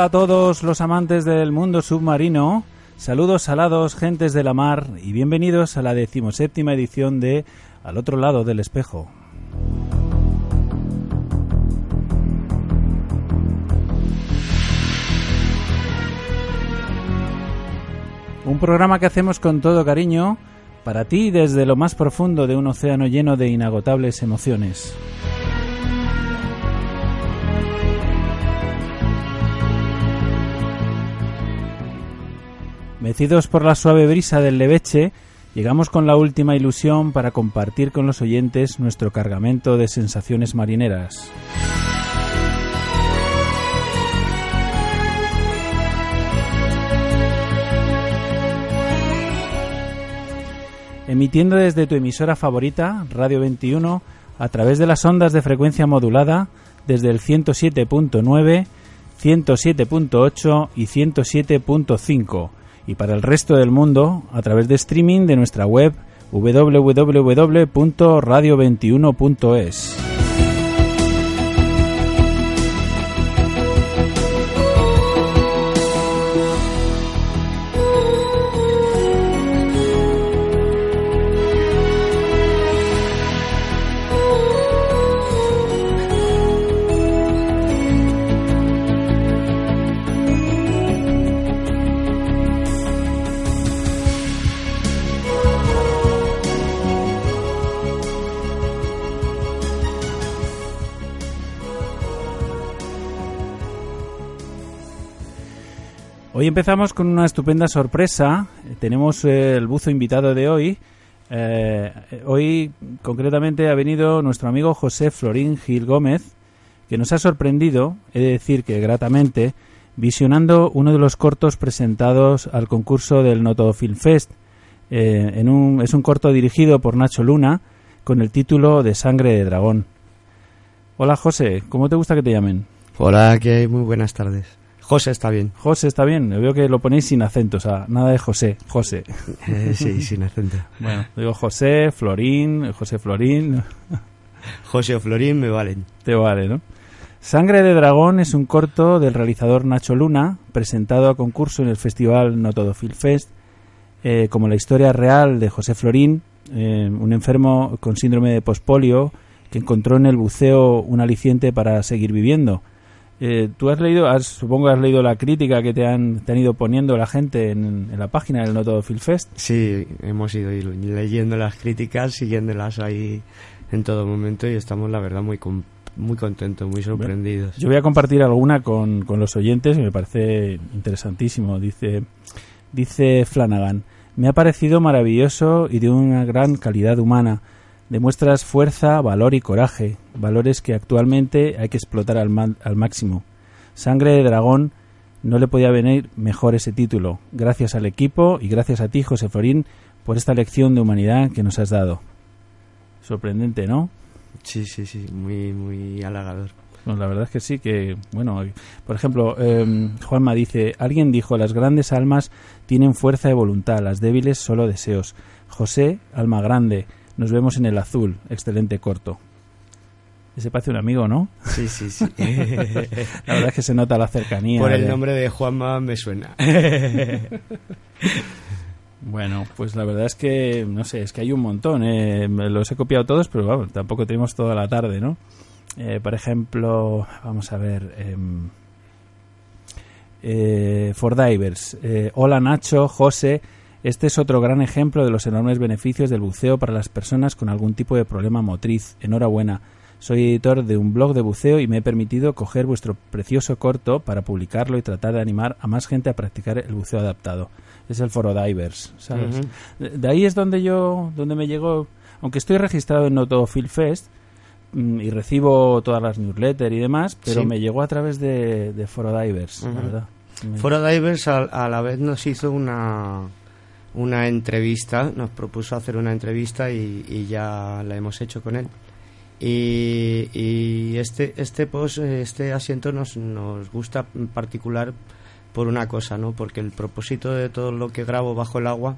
Hola, a todos los amantes del mundo submarino. Saludos salados, gentes de la mar, y bienvenidos a la decimoséptima edición de Al otro lado del espejo. Un programa que hacemos con todo cariño para ti desde lo más profundo de un océano lleno de inagotables emociones. Mecidos por la suave brisa del leveche, llegamos con la última ilusión para compartir con los oyentes nuestro cargamento de sensaciones marineras. Emitiendo desde tu emisora favorita, Radio 21, a través de las ondas de frecuencia modulada, desde el 107.9, 107.8 y 107.5 y para el resto del mundo a través de streaming de nuestra web www.radio21.es. Hoy empezamos con una estupenda sorpresa. Tenemos eh, el buzo invitado de hoy. Eh, hoy, concretamente, ha venido nuestro amigo José Florín Gil Gómez, que nos ha sorprendido, he de decir que gratamente, visionando uno de los cortos presentados al concurso del Noto Film Fest. Eh, en un, es un corto dirigido por Nacho Luna con el título de Sangre de Dragón. Hola José, ¿cómo te gusta que te llamen? Hola, que hay muy buenas tardes. José está bien. José está bien. Veo que lo ponéis sin acento, o sea, nada de José. José. Eh, sí, sin acento. Bueno, digo José, Florín, José Florín. José o Florín me valen. Te vale, ¿no? Sangre de Dragón es un corto del realizador Nacho Luna, presentado a concurso en el festival No Todo Film Fest, eh, como la historia real de José Florín, eh, un enfermo con síndrome de pospolio que encontró en el buceo un aliciente para seguir viviendo. Eh, Tú has leído, has, supongo que has leído la crítica que te han, te han ido poniendo la gente en, en la página del No Todo Film Fest. Sí, hemos ido leyendo las críticas, siguiéndolas ahí en todo momento y estamos, la verdad, muy muy contentos, muy sorprendidos. Yo voy a compartir alguna con, con los oyentes y me parece interesantísimo. Dice, dice Flanagan, me ha parecido maravilloso y de una gran calidad humana. Demuestras fuerza, valor y coraje, valores que actualmente hay que explotar al, al máximo. Sangre de dragón, no le podía venir mejor ese título. Gracias al equipo y gracias a ti, José Florín, por esta lección de humanidad que nos has dado. Sorprendente, ¿no? Sí, sí, sí, muy, muy halagador. Pues la verdad es que sí, que, bueno, por ejemplo, eh, Juanma dice, alguien dijo, las grandes almas tienen fuerza de voluntad, las débiles solo deseos. José, alma grande, nos vemos en el azul, excelente corto. Ese parece un amigo, ¿no? Sí, sí, sí. La verdad es que se nota la cercanía. Por el de- nombre de Juanma me suena. Bueno, pues la verdad es que, no sé, es que hay un montón. eh, los he copiado todos, pero vamos, tampoco tenemos toda la tarde, ¿no? Eh, por ejemplo, vamos a ver. em, eh, For Divers. eh, Hola Nacho, José. Este es otro gran ejemplo de los enormes beneficios del buceo para las personas con algún tipo de problema motriz. Enhorabuena. Soy editor de un blog de buceo y me he permitido coger vuestro precioso corto para publicarlo y tratar de animar a más gente a practicar el buceo adaptado. Es el Foro Divers, ¿sabes? De- De ahí es donde yo, donde me llegó, aunque estoy registrado en Noto Film Fest mm, y recibo todas las newsletters y demás, pero Sí. me llegó a través de, de Foro Divers, la verdad. Foro Divers a, a la vez nos hizo una, una entrevista, nos propuso hacer una entrevista y, y ya la hemos hecho con él. Y, este, este post, este asiento nos, nos gusta en particular por una cosa, ¿no? Porque el propósito de todo lo que grabo bajo el agua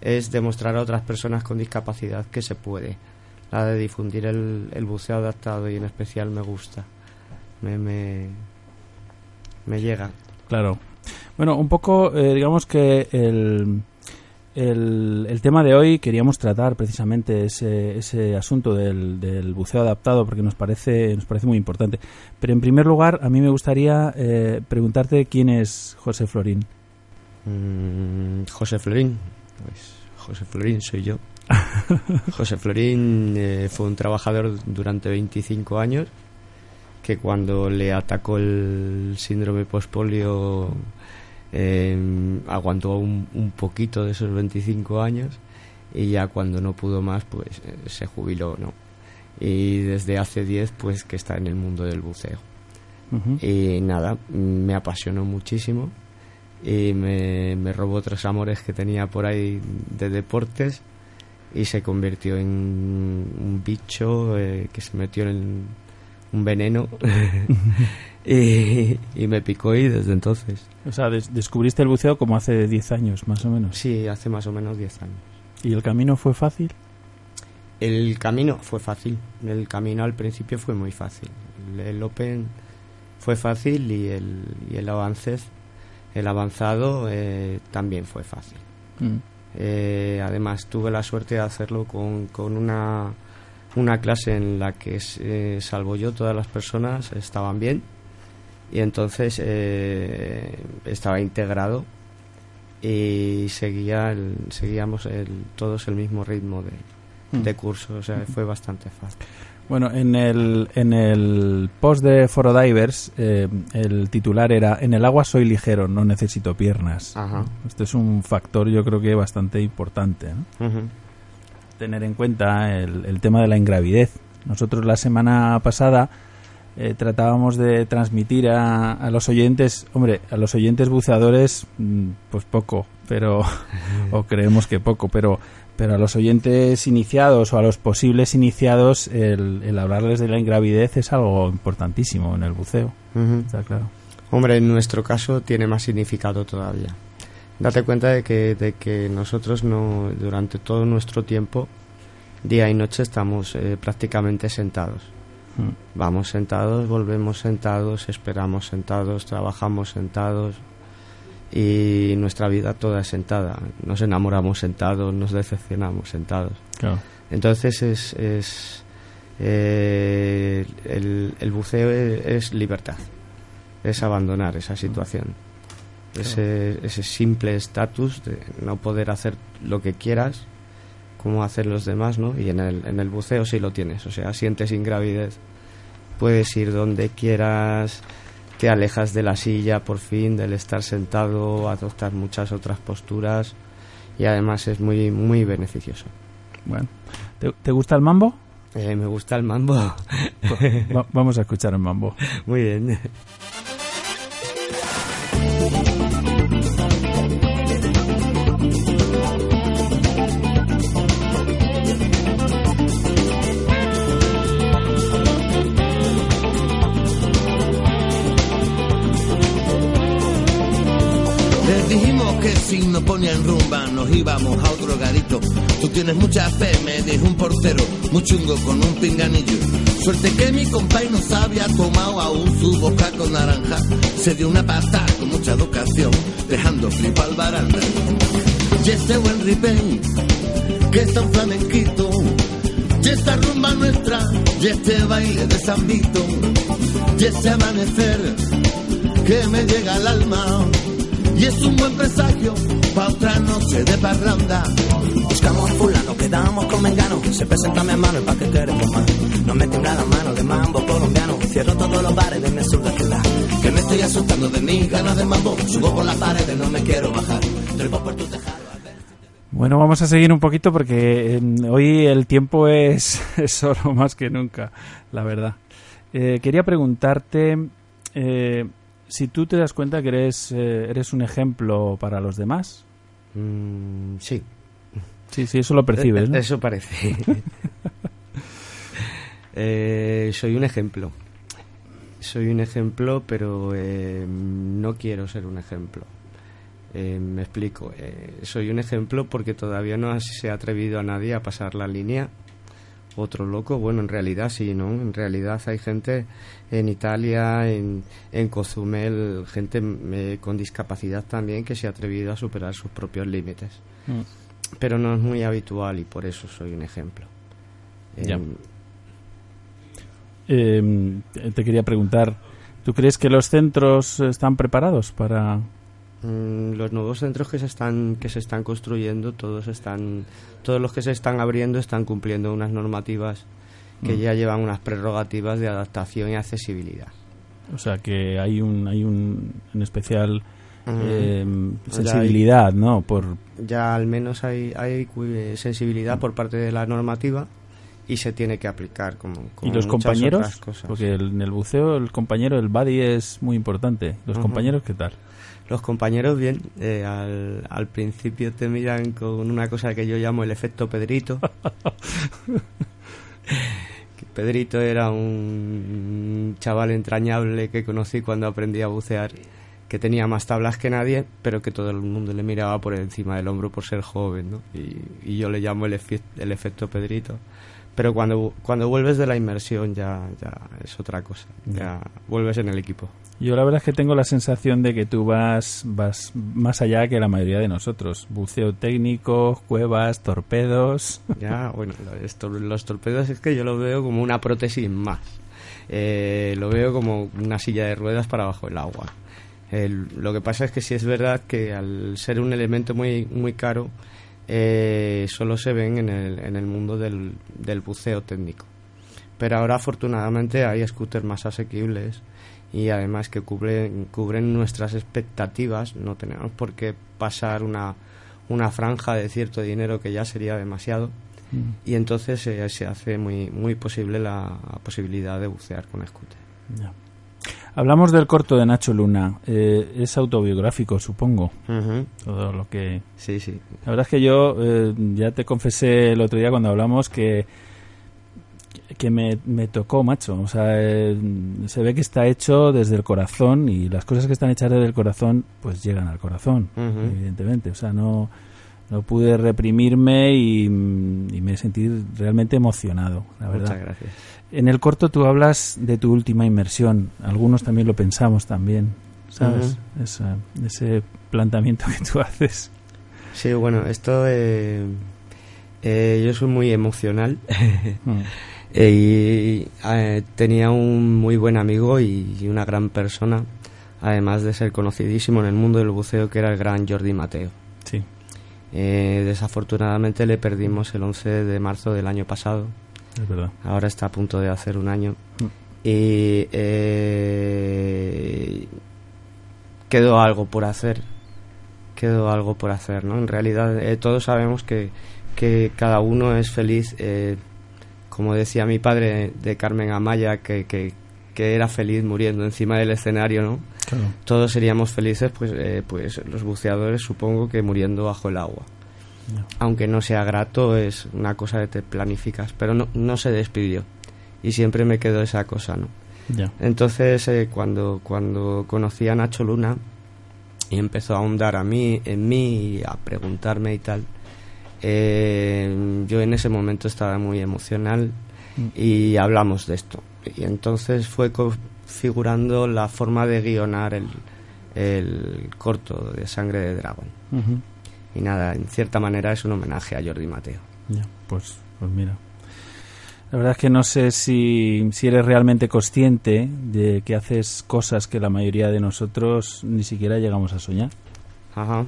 es demostrar a otras personas con discapacidad que se puede. La de difundir el, el buceo adaptado y en especial me gusta. Me, me, me llega. Claro. Bueno, un poco, eh, digamos que el, el, el tema de hoy queríamos tratar precisamente ese, ese asunto del, del buceo adaptado porque nos parece, nos parece muy importante. Pero en primer lugar, a mí me gustaría eh, preguntarte quién es José Florín. Mm, José Florín. Pues José Florín soy yo. José Florín eh, fue un trabajador durante 25 años que cuando le atacó el síndrome postpolio eh, aguantó un, un poquito de esos 25 años y ya cuando no pudo más pues eh, se jubiló, ¿no? Y desde hace 10 pues que está en el mundo del buceo. Y nada, me apasionó muchísimo y me, me robó otros amores que tenía por ahí de deportes y se convirtió en un bicho eh, que se metió en un veneno y, y me picó y desde entonces. O sea, des- descubriste el buceo como hace 10 años, más o menos. Sí, hace más o menos 10 años. ¿Y el camino fue fácil? El camino fue fácil, el camino al principio fue muy fácil. El, el Open fue fácil y el, y el avance, el avanzado eh, también fue fácil. Mm. Eh, además tuve la suerte de hacerlo con, con una, una clase en la que, eh, salvo yo, todas las personas estaban bien y entonces eh, estaba integrado y seguía el- seguíamos el, todos el mismo ritmo de, Mm. de curso, o sea, fue bastante fácil. Bueno, en el, en el post de Foro Divers, eh, el titular era En el agua soy ligero, no necesito piernas. Ajá. Este es un factor, yo creo que bastante importante. Tener en cuenta el, el tema de la ingravidez. Nosotros la semana pasada eh, tratábamos de transmitir a, a los oyentes, hombre, a los oyentes buceadores, mm, pues poco, pero, o creemos que poco, pero, pero a los oyentes iniciados o a los posibles iniciados, el, el hablarles de la ingravidez es algo importantísimo en el buceo, está claro. Hombre, en nuestro caso tiene más significado todavía. Date cuenta de que, de que nosotros no, durante todo nuestro tiempo, día y noche, estamos eh, prácticamente sentados. Mm. Vamos sentados, volvemos sentados, esperamos sentados, trabajamos sentados y nuestra vida toda es sentada. Nos enamoramos sentados, nos decepcionamos sentados. Claro. Entonces es, es eh, el, el buceo es, es libertad. es abandonar esa situación. Ese, ese simple estatus de no poder hacer lo que quieras como hacen los demás, ¿no? Y en el, en el buceo sí lo tienes, o sea, sientes ingravidez, puedes ir donde quieras, te alejas de la silla por fin, del estar sentado, adoptas muchas otras posturas y además es muy, muy beneficioso. Bueno, ¿te, te gusta el mambo? Eh, me gusta el mambo. Va- vamos a escuchar el mambo. muy bien. Si nos ponían rumba nos íbamos a otro garito. Tú tienes mucha fe, me dijo un portero, muy chungo con un pinganillo. Suerte que mi compay no se había tomado aún su boca con naranja. Se dio una pata con mucha educación, dejando flipa al baranda. Y este buen ripey, que es tan flamenquito. Y esta rumba nuestra, y este baile de San. Y ese amanecer que me llega al alma. Y es un buen presagio pa' otra noche de parranda. Buscamos a fulano, quedamos con mengano. Se presenta mi hermano, ¿y pa' qué queremos más? Nos meten a la mano de mambo colombiano. Cierro todos los bares de mi sur de ciudad. Que me estoy asustando de mis ganas de mambo. Subo por las paredes, no me quiero bajar. Trepo por tu tejado. Bueno, vamos a seguir un poquito porque eh, hoy el tiempo es, es oro más que nunca, la verdad. Eh, quería preguntarte eh, si tú te das cuenta que eres, eh, eres un ejemplo para los demás. Mm, sí, Sí, sí, eso lo percibes, ¿no? Eso parece. Eh, soy un ejemplo. Soy un ejemplo, pero eh, no quiero ser un ejemplo. Eh, me explico. Eh, soy un ejemplo porque todavía no se ha atrevido a nadie a pasar la línea. Otro loco, bueno, en realidad sí, ¿no? En realidad hay gente en Italia, en, en Cozumel, gente eh, con discapacidad también que se ha atrevido a superar sus propios límites Mm. pero no es muy habitual y por eso soy un ejemplo. Ya. Em, Eh, te quería preguntar, ¿tú crees que los centros están preparados para...? Mm, los nuevos centros que se están que se están construyendo, todos están todos los que se están abriendo están cumpliendo unas normativas que Mm. ya llevan unas prerrogativas de adaptación y accesibilidad. O sea, que hay un, hay un en especial Mm. eh, Ya sensibilidad, ¿no? Por, Ya al menos hay hay eh, sensibilidad por parte de la normativa y se tiene que aplicar como, ¿Y como los muchas compañeros? otras cosas. Porque el- en el buceo el compañero, el buddy es muy importante. ¿Los compañeros qué tal? Los compañeros, bien, eh, al, al principio te miran con una cosa que yo llamo el efecto Pedrito. Pedrito era un chaval entrañable que conocí cuando aprendí a bucear, que tenía más tablas que nadie, pero que todo el mundo le miraba por encima del hombro por ser joven, ¿no? Y, y yo le llamo el, el efecto Pedrito. Pero cuando, cuando vuelves de la inmersión ya, ya es otra cosa, ya vuelves en el equipo. Yo la verdad es que tengo la sensación de que tú vas, vas más allá que la mayoría de nosotros. Buceo técnico, cuevas, torpedos. Ya, bueno, los torpedos es que yo lo veo como una prótesis más. Eh, lo veo como una silla de ruedas para bajo el agua. El- lo que pasa es que sí es verdad que al ser un elemento muy, muy caro, eh, solo se ven en el, en el mundo del, del buceo técnico. Pero ahora afortunadamente hay scooters más asequibles y además que cubren, cubren nuestras expectativas. No tenemos por qué pasar una, una franja de cierto dinero que ya sería demasiado y entonces eh, se hace muy, muy posible la posibilidad de bucear con scooter. Hablamos del corto de Nacho Luna. Eh, es autobiográfico, supongo. Todo lo que. Sí, sí. La verdad es que yo eh, ya te confesé el otro día cuando hablamos que que me, me tocó, macho. O sea, eh, se ve que está hecho desde el corazón y las cosas que están hechas desde el corazón, pues llegan al corazón, evidentemente. O sea, no, no pude reprimirme y, y me sentí realmente emocionado, la verdad. Muchas gracias. En el corto tú hablas de tu última inmersión. Algunos también lo pensamos también, ¿sabes? Esa- ese planteamiento que tú haces. Sí, bueno, esto eh, eh, yo soy muy emocional Mm. Eh, y eh, tenía un muy buen amigo y, y una gran persona además de ser conocidísimo en el mundo del buceo, que era el gran Jordi Mateo. Sí. Eh, desafortunadamente le perdimos el 11 de marzo del año pasado. Es verdad. Ahora está a punto de hacer un año. Mm. Y eh, quedó algo por hacer. Quedó algo por hacer, ¿no? En realidad eh, todos sabemos que, que cada uno es feliz. eh, como decía mi padre de Carmen Amaya, que, que, que era feliz muriendo encima del escenario, ¿no? Claro. Todos seríamos felices, pues, eh, pues los buceadores supongo que muriendo bajo el agua. Aunque no sea grato, es una cosa que te planificas. Pero no, no se despidió. Y siempre me quedó esa cosa, ¿no? Entonces, eh, cuando, cuando conocí a Nacho Luna y empezó a ahondar a mí, en mí y a preguntarme y tal, eh, yo en ese momento estaba muy emocional y hablamos de esto. Y entonces fue configurando la forma de guionar el, el corto de Sangre de Dragón. Y nada, en cierta manera es un homenaje a Jordi Mateo. Ya, pues, pues mira. La verdad es que no sé si, si eres realmente consciente de que haces cosas que la mayoría de nosotros ni siquiera llegamos a soñar. Ajá.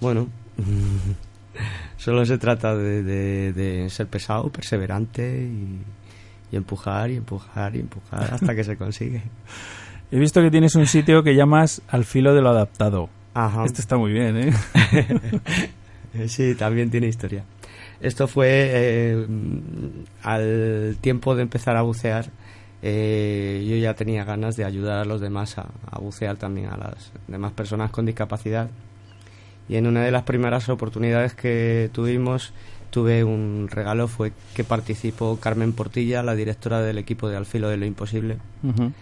Bueno, solo se trata de, de- de ser pesado, perseverante y, y empujar y empujar y empujar hasta que se consigue. He visto que tienes un sitio que llamas Al filo de lo adaptado. Ajá. Este está muy bien, ¿eh? Sí, también tiene historia. Esto fue eh, al tiempo de empezar a bucear. eh, yo ya tenía ganas de ayudar a los demás a, a bucear también a las demás personas con discapacidad. Y en una de las primeras oportunidades que tuvimos, tuve un regalo, fue que participó Carmen Portilla, la directora del equipo de Al Filo de lo Imposible. Ujú.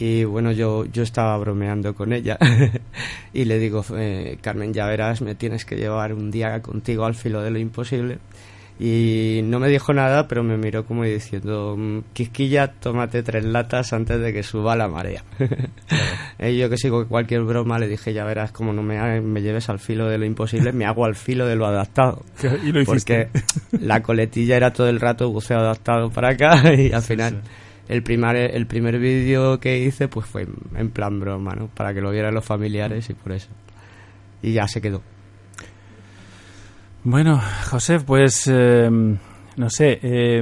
Y bueno, yo, yo estaba bromeando con ella y le digo, eh, Carmen, ya verás, me tienes que llevar un día contigo al filo de lo imposible. Y no me dijo nada, pero me miró como diciendo, "Mm, Quisquilla, tómate tres latas antes de que suba la marea. Eh, yo que sigo cualquier broma, le dije, ya verás, como no me, me lleves al filo de lo imposible, me hago al filo de lo adaptado. Y lo hiciste. Porque la coletilla era todo el rato buceo adaptado para acá y al Sí, final sí. El primer el primer vídeo que hice pues fue en plan broma, ¿no? Para que lo vieran los familiares y por eso. Y ya se quedó. Bueno, José, pues eh, no sé, eh,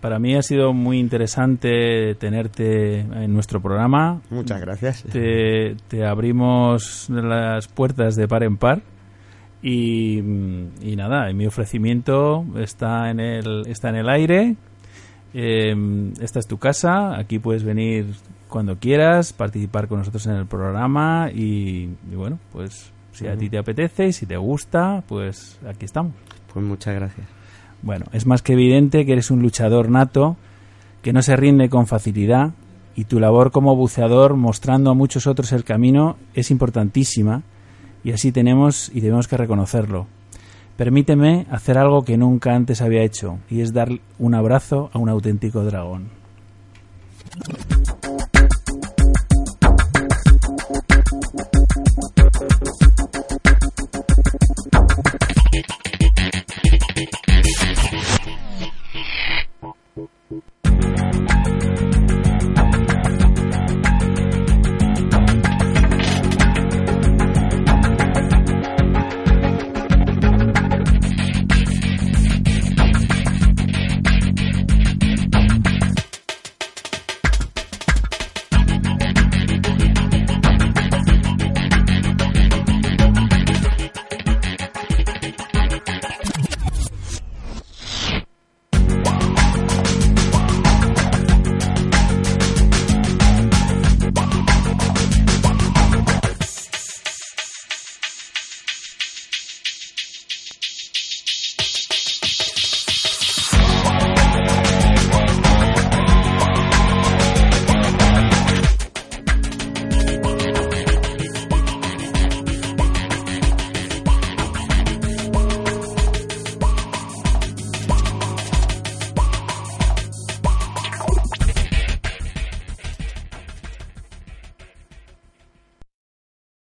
para mí ha sido muy interesante tenerte en nuestro programa. Muchas gracias. Te, te abrimos las puertas de par en par y, y nada, mi ofrecimiento está en el, está en el aire. Eh, esta es tu casa, aquí puedes venir cuando quieras, participar con nosotros en el programa y, y bueno, pues si a ti te apetece y si te gusta, pues aquí estamos. Pues muchas gracias. Bueno, es más que evidente que eres un luchador nato, que no se rinde con facilidad y tu labor como buceador mostrando a muchos otros el camino es importantísima y así tenemos y debemos que reconocerlo. Permíteme hacer algo que nunca antes había hecho y es dar un abrazo a un auténtico dragón.